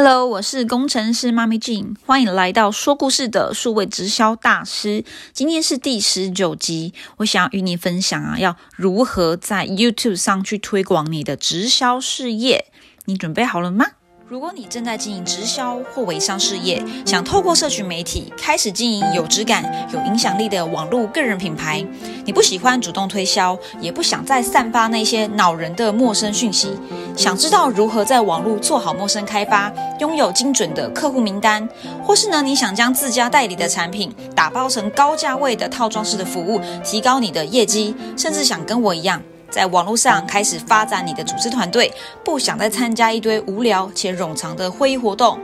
Hello，我是工程师妈咪静欢迎来到说故事的数位直销大师。今天是第十九集，我想要与你分享啊，要如何在 YouTube 上去推广你的直销事业。你准备好了吗？如果你正在经营直销或微商事业，想透过社群媒体开始经营有质感、有影响力的网络个人品牌，你不喜欢主动推销，也不想再散发那些恼人的陌生讯息，想知道如何在网络做好陌生开发，拥有精准的客户名单，或是呢，你想将自家代理的产品打包成高价位的套装式的服务，提高你的业绩，甚至想跟我一样。在网络上开始发展你的组织团队，不想再参加一堆无聊且冗长的会议活动。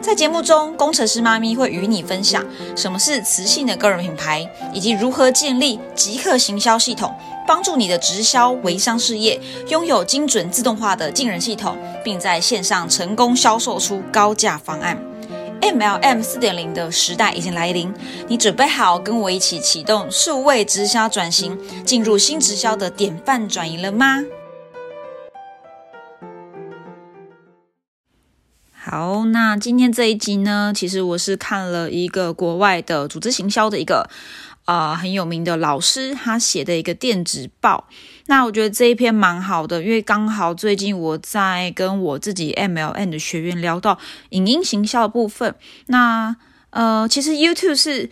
在节目中，工程师妈咪会与你分享什么是磁性的个人品牌，以及如何建立即刻行销系统，帮助你的直销微商事业拥有精准自动化的进人系统，并在线上成功销售出高价方案。MLM 四点零的时代已经来临，你准备好跟我一起启动数位直销转型，进入新直销的典范转移了吗？好，那今天这一集呢，其实我是看了一个国外的组织行销的一个。啊，很有名的老师，他写的一个电子报。那我觉得这一篇蛮好的，因为刚好最近我在跟我自己 MLN 的学员聊到影音行销的部分。那呃，其实 YouTube 是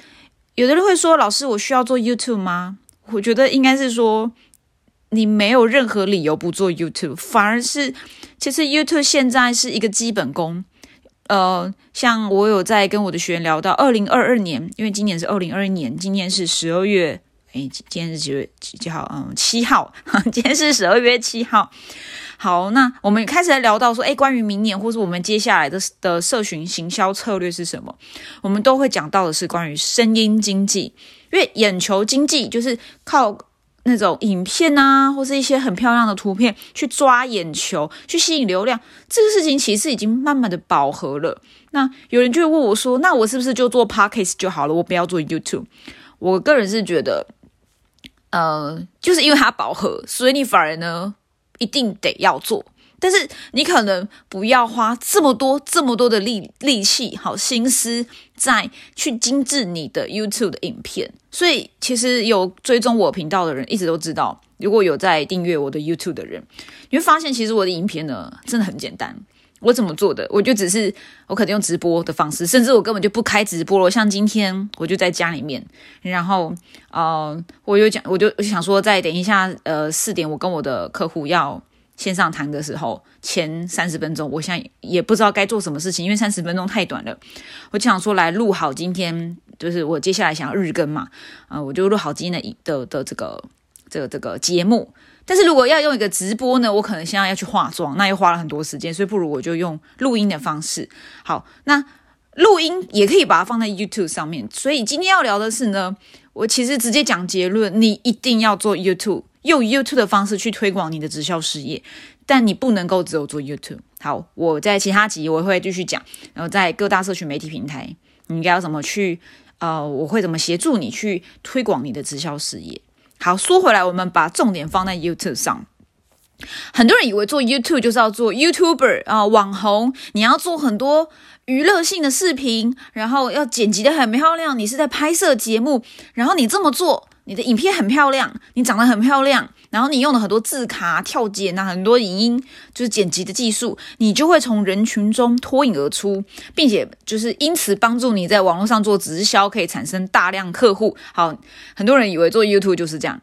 有的人会说，老师，我需要做 YouTube 吗？我觉得应该是说，你没有任何理由不做 YouTube，反而是其实 YouTube 现在是一个基本功。呃，像我有在跟我的学员聊到，二零二二年，因为今年是二零二一年，今年是十二月，今天是几月几号？嗯，七号，今天是十二月七号。好，那我们开始来聊到说，哎，关于明年或是我们接下来的的社群行销策略是什么？我们都会讲到的是关于声音经济，因为眼球经济就是靠。那种影片啊，或是一些很漂亮的图片，去抓眼球，去吸引流量，这个事情其实已经慢慢的饱和了。那有人就会问我说：“那我是不是就做 podcast 就好了？我不要做 YouTube？” 我个人是觉得，呃，就是因为它饱和，所以你反而呢，一定得要做。但是你可能不要花这么多、这么多的力力气、好心思在去精致你的 YouTube 的影片。所以其实有追踪我频道的人一直都知道，如果有在订阅我的 YouTube 的人，你会发现其实我的影片呢真的很简单。我怎么做的？我就只是我可能用直播的方式，甚至我根本就不开直播了。像今天我就在家里面，然后呃，我有讲，我就我就想说，再等一下，呃，四点我跟我的客户要。线上谈的时候，前三十分钟，我现在也不知道该做什么事情，因为三十分钟太短了。我就想说，来录好今天，就是我接下来想要日更嘛，啊，我就录好今天的的的这个这个这个节目。但是如果要用一个直播呢，我可能现在要去化妆，那又花了很多时间，所以不如我就用录音的方式。好，那录音也可以把它放在 YouTube 上面。所以今天要聊的是呢，我其实直接讲结论，你一定要做 YouTube。用 YouTube 的方式去推广你的直销事业，但你不能够只有做 YouTube。好，我在其他集我会继续讲，然后在各大社群媒体平台，你应该要怎么去？呃，我会怎么协助你去推广你的直销事业？好，说回来，我们把重点放在 YouTube 上。很多人以为做 YouTube 就是要做 YouTuber 啊，网红，你要做很多娱乐性的视频，然后要剪辑的很漂亮，你是在拍摄节目，然后你这么做。你的影片很漂亮，你长得很漂亮，然后你用了很多字卡、跳剪啊，很多影音就是剪辑的技术，你就会从人群中脱颖而出，并且就是因此帮助你在网络上做直销，可以产生大量客户。好，很多人以为做 YouTube 就是这样。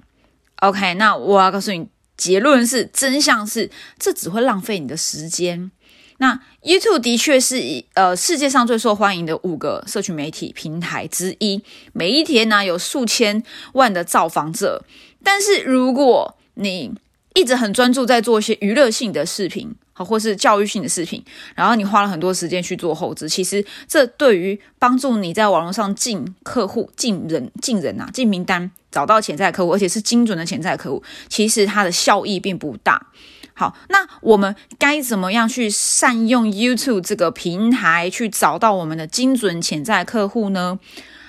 OK，那我要告诉你，结论是真相是，这只会浪费你的时间。那 YouTube 的确是呃世界上最受欢迎的五个社群媒体平台之一，每一天呢有数千万的造访者。但是如果你一直很专注在做一些娱乐性的视频，好或是教育性的视频，然后你花了很多时间去做后置，其实这对于帮助你在网络上进客户、进人、进人啊、进名单、找到潜在客户，而且是精准的潜在客户，其实它的效益并不大。好，那我们该怎么样去善用 YouTube 这个平台去找到我们的精准潜在客户呢？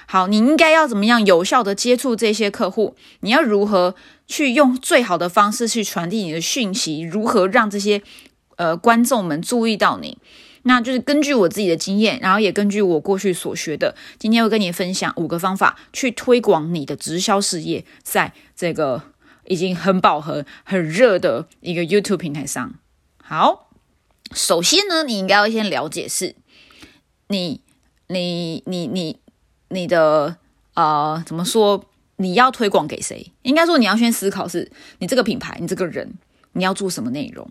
好，你应该要怎么样有效的接触这些客户？你要如何去用最好的方式去传递你的讯息？如何让这些呃观众们注意到你？那就是根据我自己的经验，然后也根据我过去所学的，今天会跟你分享五个方法去推广你的直销事业，在这个已经很饱和、很热的一个 YouTube 平台上。好，首先呢，你应该要先了解是，你、你、你、你、你的呃，怎么说？你要推广给谁？应该说你要先思考是，你这个品牌，你这个人，你要做什么内容？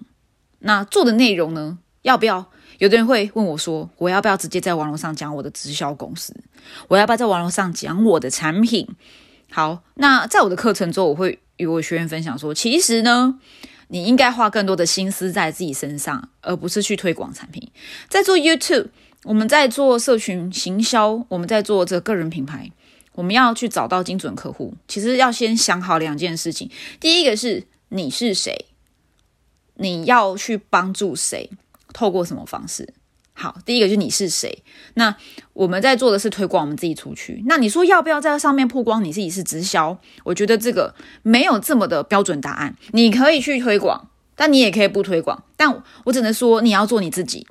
那做的内容呢？要不要？有的人会问我说：“我要不要直接在网络上讲我的直销公司？我要不要在网络上讲我的产品？”好，那在我的课程中，我会与我学员分享说：“其实呢，你应该花更多的心思在自己身上，而不是去推广产品。在做 YouTube，我们在做社群行销，我们在做这个人品牌，我们要去找到精准客户。其实要先想好两件事情：第一个是你是谁，你要去帮助谁。”透过什么方式？好，第一个就是你是谁。那我们在做的是推广我们自己出去。那你说要不要在上面曝光你自己是直销？我觉得这个没有这么的标准答案。你可以去推广，但你也可以不推广。但我只能说你要做你自己，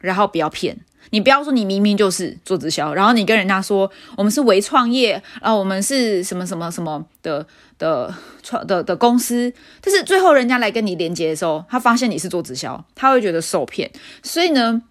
然后不要骗。你不要说你明明就是做直销，然后你跟人家说我们是微创业，然后我们是什么什么什么的的创的的公司，但是最后人家来跟你连接的时候，他发现你是做直销，他会觉得受骗。所以呢，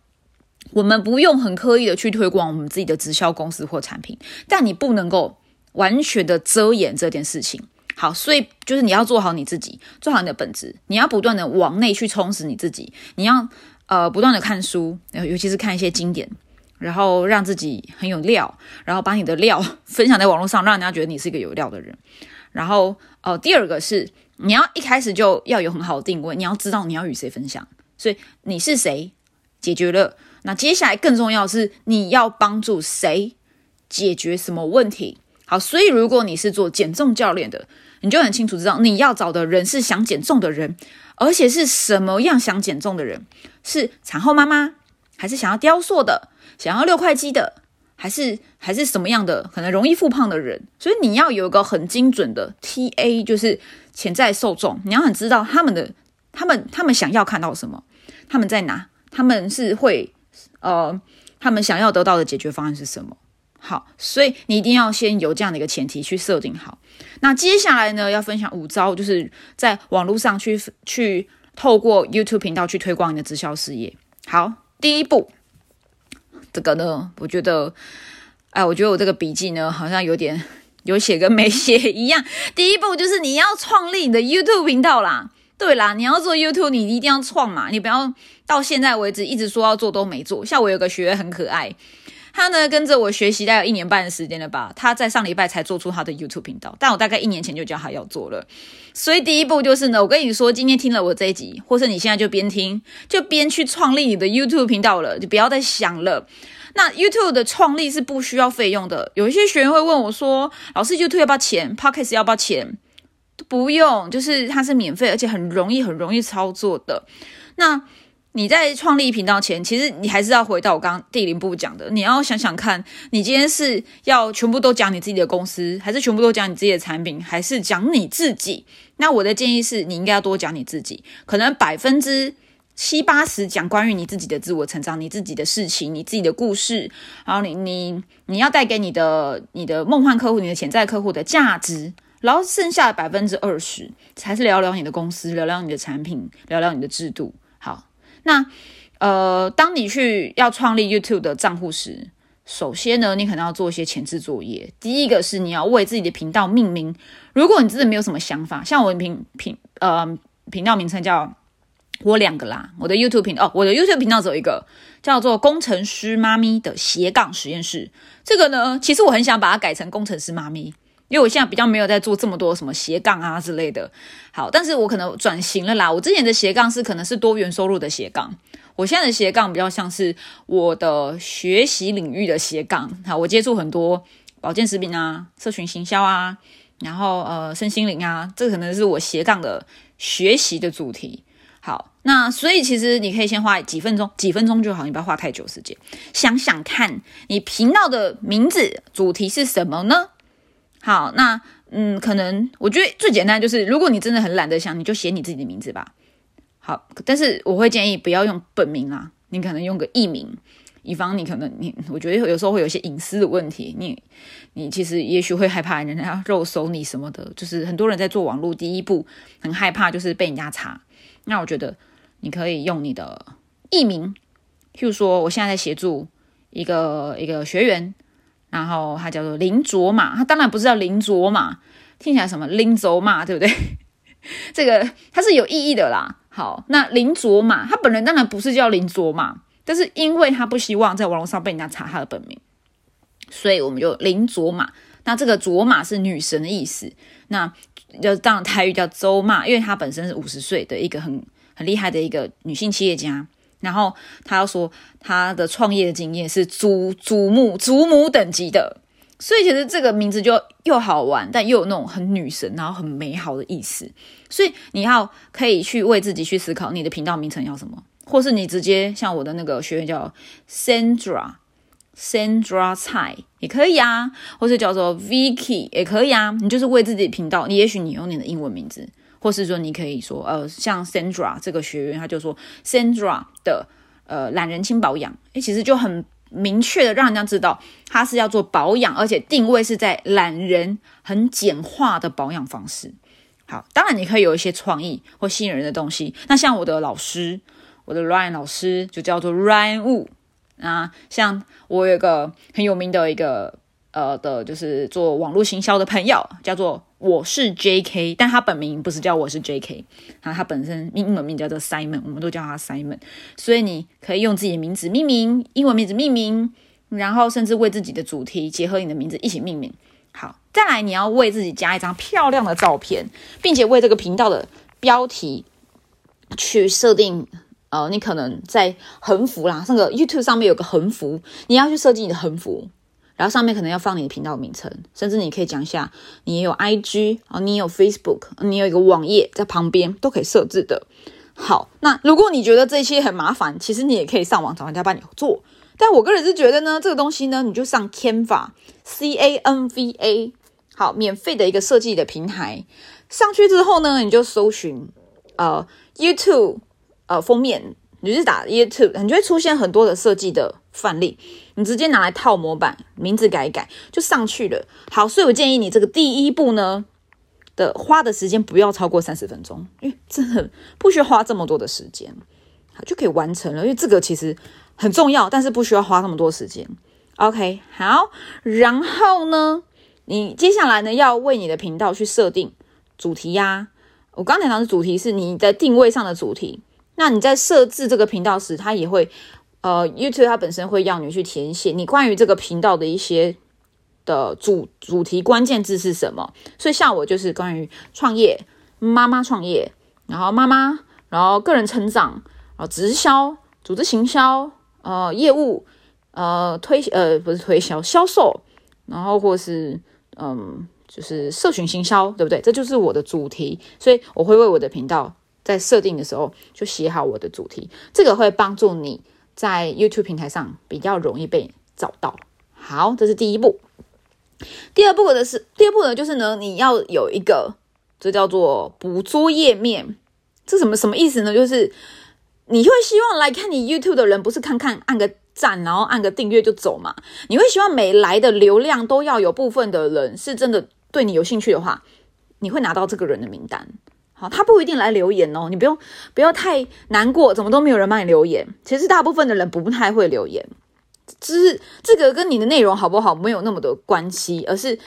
我们不用很刻意的去推广我们自己的直销公司或产品，但你不能够完全的遮掩这件事情。好，所以就是你要做好你自己，做好你的本质，你要不断的往内去充实你自己，你要。呃，不断的看书，尤其是看一些经典，然后让自己很有料，然后把你的料分享在网络上，让人家觉得你是一个有料的人。然后，呃，第二个是你要一开始就要有很好的定位，你要知道你要与谁分享，所以你是谁解决了。那接下来更重要是你要帮助谁解决什么问题。好，所以如果你是做减重教练的，你就很清楚知道你要找的人是想减重的人。而且是什么样想减重的人？是产后妈妈，还是想要雕塑的，想要六块肌的，还是还是什么样的可能容易复胖的人？所以你要有一个很精准的 TA，就是潜在受众，你要很知道他们的他们他们想要看到什么，他们在哪，他们是会呃，他们想要得到的解决方案是什么？好，所以你一定要先有这样的一个前提去设定好。那接下来呢，要分享五招，就是在网络上去去透过 YouTube 频道去推广你的直销事业。好，第一步，这个呢，我觉得，哎，我觉得我这个笔记呢，好像有点有写跟没写一样。第一步就是你要创立你的 YouTube 频道啦。对啦，你要做 YouTube，你一定要创嘛，你不要到现在为止一直说要做都没做。像我有个学员很可爱。他呢跟着我学习大概一年半的时间了吧，他在上礼拜才做出他的 YouTube 频道，但我大概一年前就叫他要做了。所以第一步就是呢，我跟你说，今天听了我这一集，或是你现在就边听就边去创立你的 YouTube 频道了，就不要再想了。那 YouTube 的创立是不需要费用的。有一些学员会问我说：“老师，YouTube 要不要钱？Podcast 要不要钱？”不用，就是它是免费，而且很容易，很容易操作的。那你在创立频道前，其实你还是要回到我刚刚第零步讲的，你要想想看，你今天是要全部都讲你自己的公司，还是全部都讲你自己的产品，还是讲你自己？那我的建议是你应该要多讲你自己，可能百分之七八十讲关于你自己的自我成长、你自己的事情、你自己的故事，然后你你你要带给你的你的梦幻客户、你的潜在客户的价值，然后剩下的百分之二十才是聊聊你的公司、聊聊你的产品、聊聊你的制度。好那，呃，当你去要创立 YouTube 的账户时，首先呢，你可能要做一些前置作业。第一个是你要为自己的频道命名。如果你真的没有什么想法，像我的频频呃频道名称叫我两个啦，我的 YouTube 频哦，我的 YouTube 频道只有一个，叫做工程师妈咪的斜杠实验室。这个呢，其实我很想把它改成工程师妈咪。因为我现在比较没有在做这么多什么斜杠啊之类的，好，但是我可能转型了啦。我之前的斜杠是可能是多元收入的斜杠，我现在的斜杠比较像是我的学习领域的斜杠。好，我接触很多保健食品啊、社群行销啊，然后呃身心灵啊，这可能是我斜杠的学习的主题。好，那所以其实你可以先花几分钟，几分钟就好，你不要花太久时间，想想看你频道的名字主题是什么呢？好，那嗯，可能我觉得最简单就是，如果你真的很懒得想，你就写你自己的名字吧。好，但是我会建议不要用本名啊，你可能用个艺名，以防你可能你，我觉得有时候会有些隐私的问题，你你其实也许会害怕人家肉搜你什么的，就是很多人在做网络第一步很害怕就是被人家查。那我觉得你可以用你的艺名，譬如说我现在在协助一个一个学员，然后他叫做林卓玛，他当然不是叫林卓玛，听起来什么林卓玛，对不对？这个它是有意义的啦。好，那林卓玛他本人当然不是叫林卓玛，但是因为他不希望在网络上被人家查他的本名，所以我们就林卓玛。那这个卓玛是女神的意思，那就当台语叫周玛，因为她本身是五十岁的一个很很厉害的一个女性企业家。然后他要说他的创业的经验是祖祖母祖母等级的。所以其实这个名字就又好玩，但又有那种很女神，然后很美好的意思。所以你要可以去为自己去思考，你的频道名称要什么，或是你直接像我的那个学员叫 Sandra Sandra 蔡也可以啊，或是叫做 Vicky 也可以啊。你就是为自己频道，你也许你用你的英文名字，或是说你可以说呃，像 Sandra 这个学员，他就说 Sandra 的呃懒人轻保养，诶，其实就很。明确的让人家知道，他是要做保养，而且定位是在懒人很简化的保养方式。好，当然你可以有一些创意或吸引人的东西。那像我的老师，我的 Ryan 老师就叫做 Ryan Wu 啊。像我有个很有名的一个呃的，就是做网络行销的朋友，叫做。我是 J.K.，但他本名不是叫我是 J.K.，然后他本身英文名叫做 Simon，我们都叫他 Simon，所以你可以用自己的名字命名，英文名字命名，然后甚至为自己的主题结合你的名字一起命名。好，再来你要为自己加一张漂亮的照片，并且为这个频道的标题去设定，呃，你可能在横幅啦，那个 YouTube 上面有个横幅，你要去设计你的横幅。然后上面可能要放你的频道名称，甚至你可以讲一下，你也有 IG 啊，你有 Facebook，你有一个网页在旁边都可以设置的。好，那如果你觉得这些很麻烦，其实你也可以上网找人家帮你做。但我个人是觉得呢，这个东西呢，你就上 Canva，C A N V A，好，免费的一个设计的平台。上去之后呢，你就搜寻呃 YouTube 呃封面。你是打 YouTube，你就会出现很多的设计的范例，你直接拿来套模板，名字改一改就上去了。好，所以我建议你这个第一步呢的花的时间不要超过三十分钟，因为真的不需要花这么多的时间，好就可以完成了。因为这个其实很重要，但是不需要花那么多时间。OK，好，然后呢，你接下来呢要为你的频道去设定主题呀。我刚才讲的主题是你在定位上的主题。那你在设置这个频道时，它也会，呃，YouTube 它本身会要你去填写你关于这个频道的一些的主主题关键字是什么。所以像我就是关于创业，妈妈创业，然后妈妈，然后个人成长，然后直销、组织行销，呃，业务，呃，推，呃，不是推销，销售，然后或是，嗯，就是社群行销，对不对？这就是我的主题，所以我会为我的频道。在设定的时候就写好我的主题，这个会帮助你在 YouTube 平台上比较容易被找到。好，这是第一步。第二步的是，第二步呢，就是呢，你要有一个，这叫做捕捉页面。这什么什么意思呢？就是你会希望来看你 YouTube 的人，不是看看按个赞，然后按个订阅就走嘛？你会希望每来的流量都要有部分的人是真的对你有兴趣的话，你会拿到这个人的名单。好，他不一定来留言哦，你不用不要太难过，怎么都没有人帮你留言。其实大部分的人不太会留言，只是这个跟你的内容好不好没有那么多关系，而是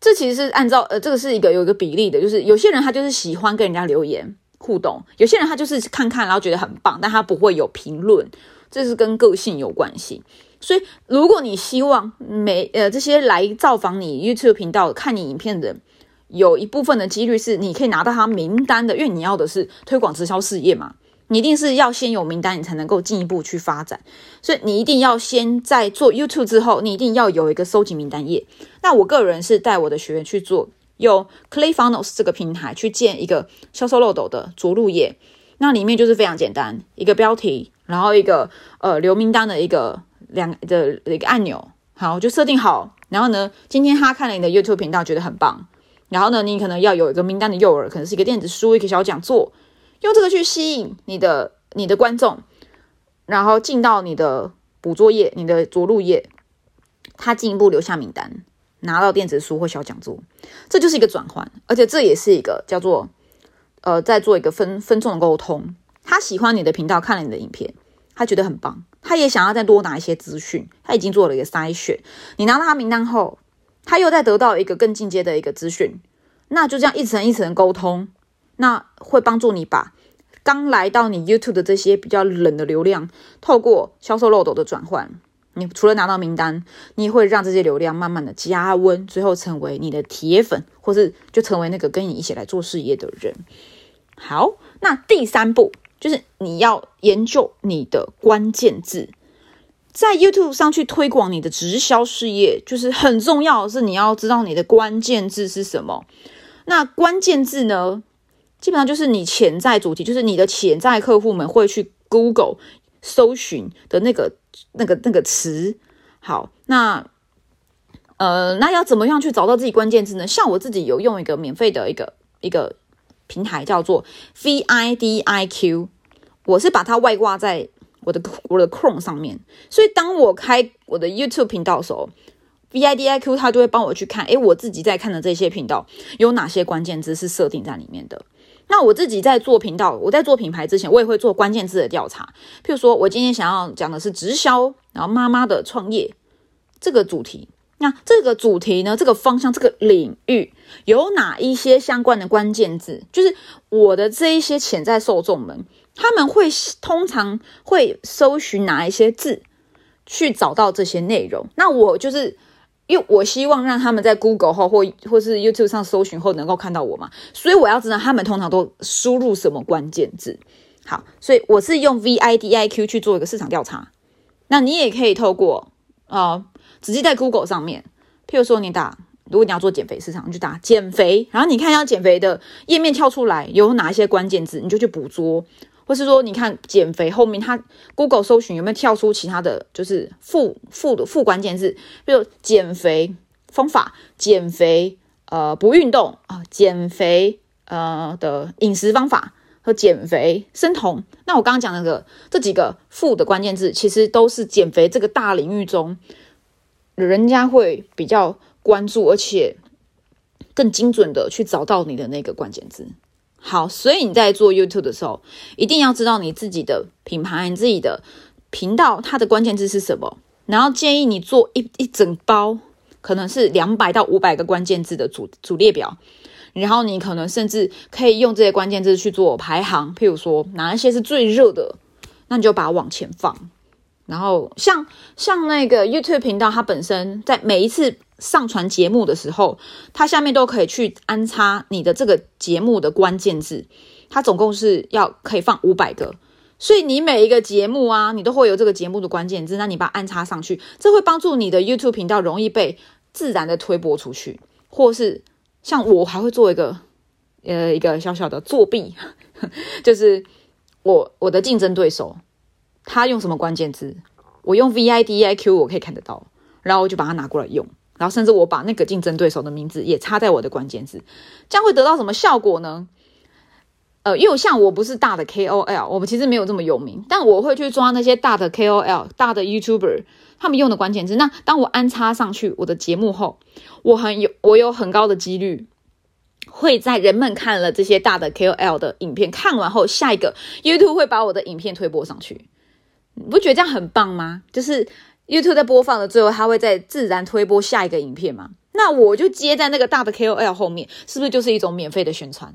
这其实是按照呃这个是一个有一个比例的，就是有些人他就是喜欢跟人家留言互动，有些人他就是看看然后觉得很棒，但他不会有评论，这是跟个性有关系。所以如果你希望每呃这些来造访你 YouTube 频道看你影片的人。有一部分的几率是你可以拿到他名单的，因为你要的是推广直销事业嘛，你一定是要先有名单，你才能够进一步去发展。所以你一定要先在做 YouTube 之后，你一定要有一个收集名单页。那我个人是带我的学员去做，用 ClayFunnels 这个平台去建一个销售漏斗的着陆页，那里面就是非常简单，一个标题，然后一个呃留名单的一个两的一个按钮，好就设定好。然后呢，今天他看了你的 YouTube 频道，觉得很棒。然后呢，你可能要有一个名单的诱饵，可能是一个电子书、一个小讲座，用这个去吸引你的你的观众。然后进到你的捕捉页、你的着陆页，他进一步留下名单，拿到电子书或小讲座，这就是一个转换，而且这也是一个叫做呃，在做一个分分众的沟通。他喜欢你的频道，看了你的影片，他觉得很棒，他也想要再多拿一些资讯，他已经做了一个筛选。你拿到他名单后，他又在得到一个更进阶的一个资讯，那就这样一层一层沟通，那会帮助你把刚来到你 YouTube 的这些比较冷的流量，透过销售漏斗的转换，你除了拿到名单，你会让这些流量慢慢的加温，最后成为你的铁粉，或是就成为那个跟你一起来做事业的人。好，那第三步。就是你要研究你的关键字，在 YouTube 上去推广你的直销事业，就是很重要的是你要知道你的关键字是什么。那关键字呢，基本上就是你潜在主题，就是你的潜在客户们会去 Google 搜寻的那个、那个、那个词。好，那呃，那要怎么样去找到自己关键字呢？像我自己有用一个免费的一个一个。平台叫做 VIDIQ，我是把它外挂在我的我的 Chrome 上面，所以当我开我的 YouTube 频道的时候，VIDIQ 它就会帮我去看，诶，我自己在看的这些频道有哪些关键字是设定在里面的。那我自己在做频道，我在做品牌之前，我也会做关键字的调查。譬如说，我今天想要讲的是直销，然后妈妈的创业这个主题。那这个主题呢？这个方向、这个领域有哪一些相关的关键字？就是我的这一些潜在受众们，他们会通常会搜寻哪一些字去找到这些内容？那我就是因为我希望让他们在 Google 后或或是 YouTube 上搜寻后能够看到我嘛，所以我要知道他们通常都输入什么关键字。好，所以我是用 VIDIQ 去做一个市场调查。那你也可以透过啊。直接在 Google 上面，譬如说你打，如果你要做减肥市场，你就打减肥，然后你看一下减肥的页面跳出来有哪一些关键字，你就去捕捉，或是说你看减肥后面它 Google 搜寻有没有跳出其他的就是副副的副关键字，比如减肥方法、减肥呃不运动啊、减肥呃的饮食方法和减肥生酮。那我刚刚讲那个这几个副的关键字，其实都是减肥这个大领域中。人家会比较关注，而且更精准的去找到你的那个关键字。好，所以你在做 YouTube 的时候，一定要知道你自己的品牌、你自己的频道它的关键字是什么。然后建议你做一一整包，可能是两百到五百个关键字的主主列表。然后你可能甚至可以用这些关键字去做排行，譬如说哪一些是最热的，那你就把它往前放。然后像像那个 YouTube 频道，它本身在每一次上传节目的时候，它下面都可以去安插你的这个节目的关键字，它总共是要可以放五百个，所以你每一个节目啊，你都会有这个节目的关键字，那你把它安插上去，这会帮助你的 YouTube 频道容易被自然的推播出去，或是像我还会做一个呃一个小小的作弊，就是我我的竞争对手。他用什么关键字？我用 VIDIQ，我可以看得到，然后我就把它拿过来用，然后甚至我把那个竞争对手的名字也插在我的关键字，这样会得到什么效果呢？呃，因为像我不是大的 KOL，我们其实没有这么有名，但我会去抓那些大的 KOL、大的 YouTuber 他们用的关键字。那当我安插上去我的节目后，我很有我有很高的几率会在人们看了这些大的 KOL 的影片看完后，下一个 YouTube 会把我的影片推播上去。你不觉得这样很棒吗？就是 YouTube 在播放的最后，它会在自然推播下一个影片嘛？那我就接在那个大的 KOL 后面，是不是就是一种免费的宣传？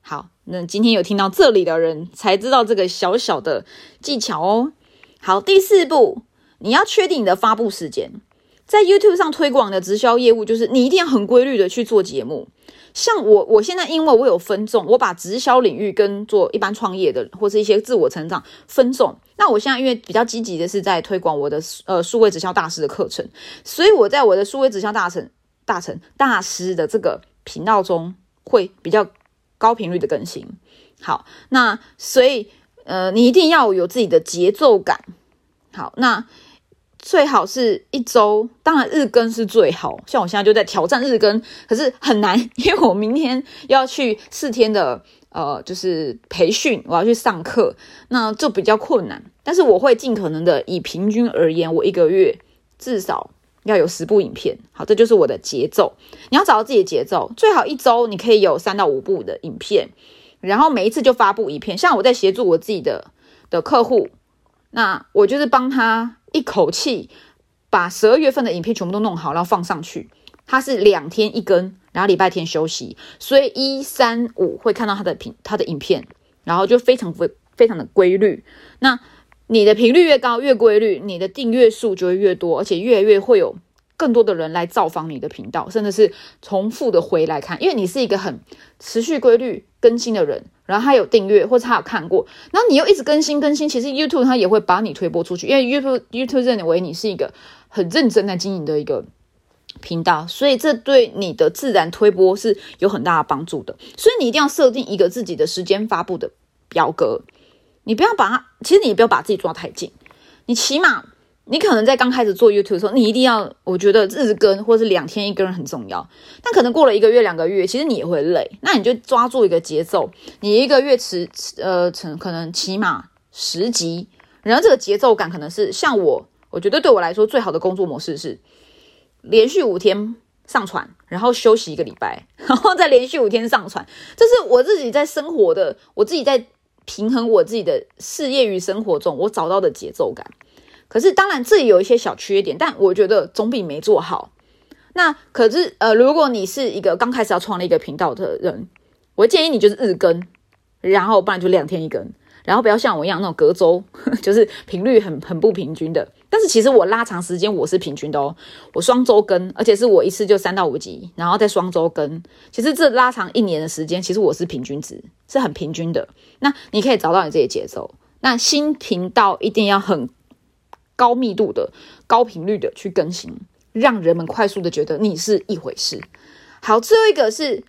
好，那今天有听到这里的人才知道这个小小的技巧哦。好，第四步，你要确定你的发布时间。在 YouTube 上推广的直销业务，就是你一定要很规律的去做节目。像我，我现在因为我有分众，我把直销领域跟做一般创业的或是一些自我成长分众。那我现在因为比较积极的是在推广我的呃数位直销大师的课程，所以我在我的数位直销大成大成大师的这个频道中会比较高频率的更新。好，那所以呃你一定要有自己的节奏感。好，那最好是一周，当然日更是最好。像我现在就在挑战日更，可是很难，因为我明天要去四天的呃，就是培训，我要去上课，那就比较困难。但是我会尽可能的以平均而言，我一个月至少要有十部影片。好，这就是我的节奏。你要找到自己的节奏，最好一周你可以有三到五部的影片，然后每一次就发布一片。像我在协助我自己的的客户，那我就是帮他。一口气把十二月份的影片全部都弄好，然后放上去。他是两天一根，然后礼拜天休息，所以一三五会看到他的频他的影片，然后就非常非非常的规律。那你的频率越高，越规律，你的订阅数就会越多，而且越来越会有。更多的人来造访你的频道，甚至是重复的回来看，因为你是一个很持续规律更新的人，然后他有订阅或者他有看过，然后你又一直更新更新，其实 YouTube 它也会把你推播出去，因为 YouTube YouTube 认为你是一个很认真在经营的一个频道，所以这对你的自然推播是有很大的帮助的。所以你一定要设定一个自己的时间发布的表格，你不要把它，其实你也不要把自己抓太紧，你起码。你可能在刚开始做 YouTube 的时候，你一定要，我觉得日更或者是两天一更很重要。但可能过了一个月、两个月，其实你也会累。那你就抓住一个节奏，你一个月持呃成可能起码十集，然后这个节奏感可能是像我，我觉得对我来说最好的工作模式是连续五天上传，然后休息一个礼拜，然后再连续五天上传。这是我自己在生活的，我自己在平衡我自己的事业与生活中我找到的节奏感。可是，当然这里有一些小缺点，但我觉得总比没做好。那可是，呃，如果你是一个刚开始要创立一个频道的人，我建议你就是日更，然后不然就两天一更，然后不要像我一样那种隔周，就是频率很很不平均的。但是其实我拉长时间我是平均的哦，我双周更，而且是我一次就三到五集，然后再双周更。其实这拉长一年的时间，其实我是平均值，是很平均的。那你可以找到你自己的节奏。那新频道一定要很。高密度的、高频率的去更新，让人们快速的觉得你是一回事。好，最后一个是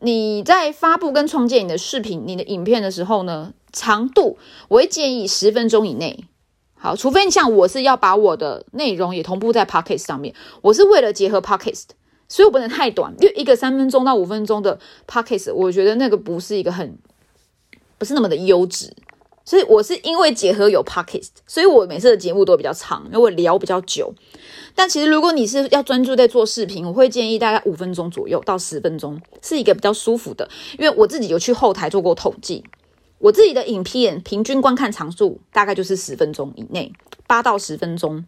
你在发布跟创建你的视频、你的影片的时候呢，长度我会建议十分钟以内。好，除非你像我是要把我的内容也同步在 Podcast 上面，我是为了结合 Podcast，所以我不能太短，因为一个三分钟到五分钟的 Podcast，我觉得那个不是一个很不是那么的优质。所以我是因为结合有 podcast，所以我每次的节目都比较长，因为我聊比较久。但其实如果你是要专注在做视频，我会建议大概五分钟左右到十分钟是一个比较舒服的。因为我自己有去后台做过统计，我自己的影片平均观看长度大概就是十分钟以内，八到十分钟。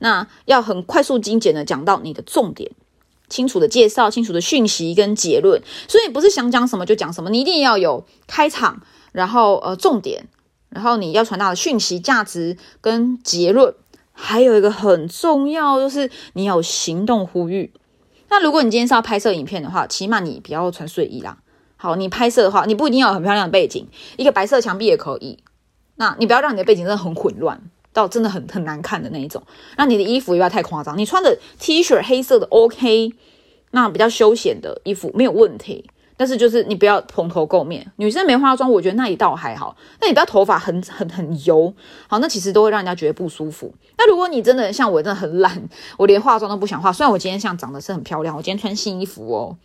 那要很快速精简的讲到你的重点，清楚的介绍，清楚的讯息跟结论。所以不是想讲什么就讲什么，你一定要有开场，然后呃重点。然后你要传达的讯息、价值跟结论，还有一个很重要，就是你有行动呼吁。那如果你今天是要拍摄影片的话，起码你不要穿睡衣啦。好，你拍摄的话，你不一定要有很漂亮的背景，一个白色墙壁也可以。那你不要让你的背景真的很混乱，到真的很很难看的那一种。那你的衣服也不要太夸张，你穿的 T 恤黑色的 OK，那比较休闲的衣服没有问题。但是就是你不要蓬头垢面，女生没化妆，我觉得那一道还好。那你不要头发很很很油，好，那其实都会让人家觉得不舒服。那如果你真的像我，真的很懒，我连化妆都不想化。虽然我今天像长得是很漂亮，我今天穿新衣服哦，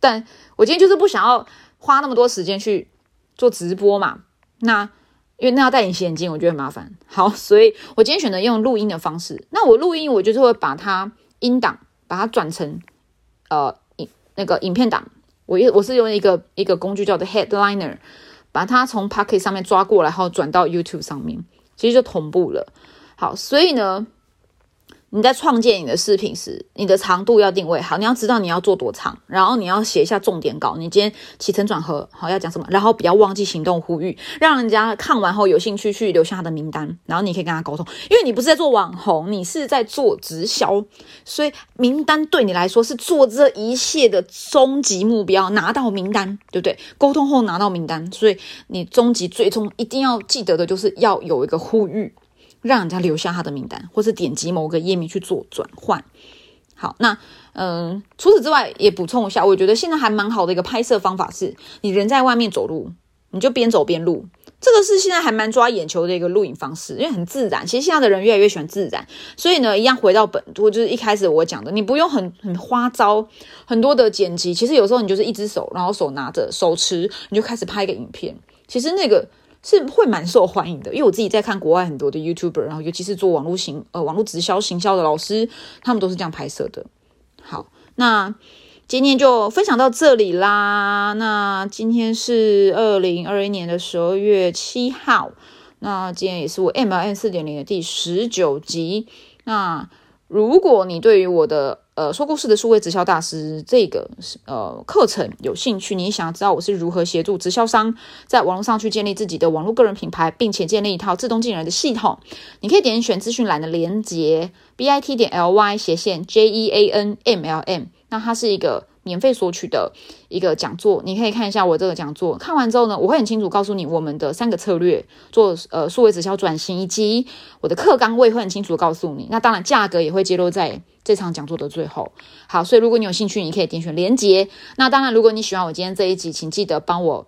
但我今天就是不想要花那么多时间去做直播嘛。那因为那要戴隐形眼镜，我觉得很麻烦。好，所以我今天选择用录音的方式。那我录音，我就是会把它音档把它转成呃影那个影片档。我我是用一个一个工具叫做 Headliner，把它从 Pocket 上面抓过来，然后转到 YouTube 上面，其实就同步了。好，所以呢。你在创建你的视频时，你的长度要定位好，你要知道你要做多长，然后你要写一下重点稿。你今天起承转合好要讲什么，然后不要忘记行动呼吁，让人家看完后有兴趣去留下他的名单，然后你可以跟他沟通。因为你不是在做网红，你是在做直销，所以名单对你来说是做这一切的终极目标，拿到名单，对不对？沟通后拿到名单，所以你终极最终一定要记得的就是要有一个呼吁。让人家留下他的名单，或是点击某个页面去做转换。好，那嗯，除此之外也补充一下，我觉得现在还蛮好的一个拍摄方法是，你人在外面走路，你就边走边录，这个是现在还蛮抓眼球的一个录影方式，因为很自然。其实现在的人越来越喜欢自然，所以呢，一样回到本，我就是一开始我讲的，你不用很很花招，很多的剪辑。其实有时候你就是一只手，然后手拿着手持，你就开始拍一个影片。其实那个是会蛮受欢迎的，因为我自己在看国外很多的 YouTuber，然后尤其是做网络行呃网络直销行销的老师，他们都是这样拍摄的。好，那。今天就分享到这里啦。那今天是二零二一年的十二月七号。那今天也是我 MLN 四点零的第十九集。那如果你对于我的呃说故事的数位直销大师这个呃课程有兴趣，你想知道我是如何协助直销商在网络上去建立自己的网络个人品牌，并且建立一套自动进人的系统，你可以点选资讯栏的连接 bit 点 ly 斜线 jeanmlm。那它是一个免费索取的一个讲座，你可以看一下我这个讲座。看完之后呢，我会很清楚告诉你我们的三个策略，做呃数位直销转型，以及我的课纲我也会很清楚告诉你。那当然价格也会揭露在这场讲座的最后。好，所以如果你有兴趣，你可以点选连接。那当然，如果你喜欢我今天这一集，请记得帮我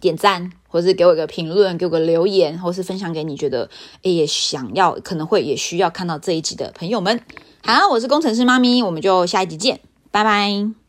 点赞，或是给我一个评论，给我个留言，或是分享给你觉得诶也想要可能会也需要看到这一集的朋友们。好，我是工程师妈咪，我们就下一集见，拜拜。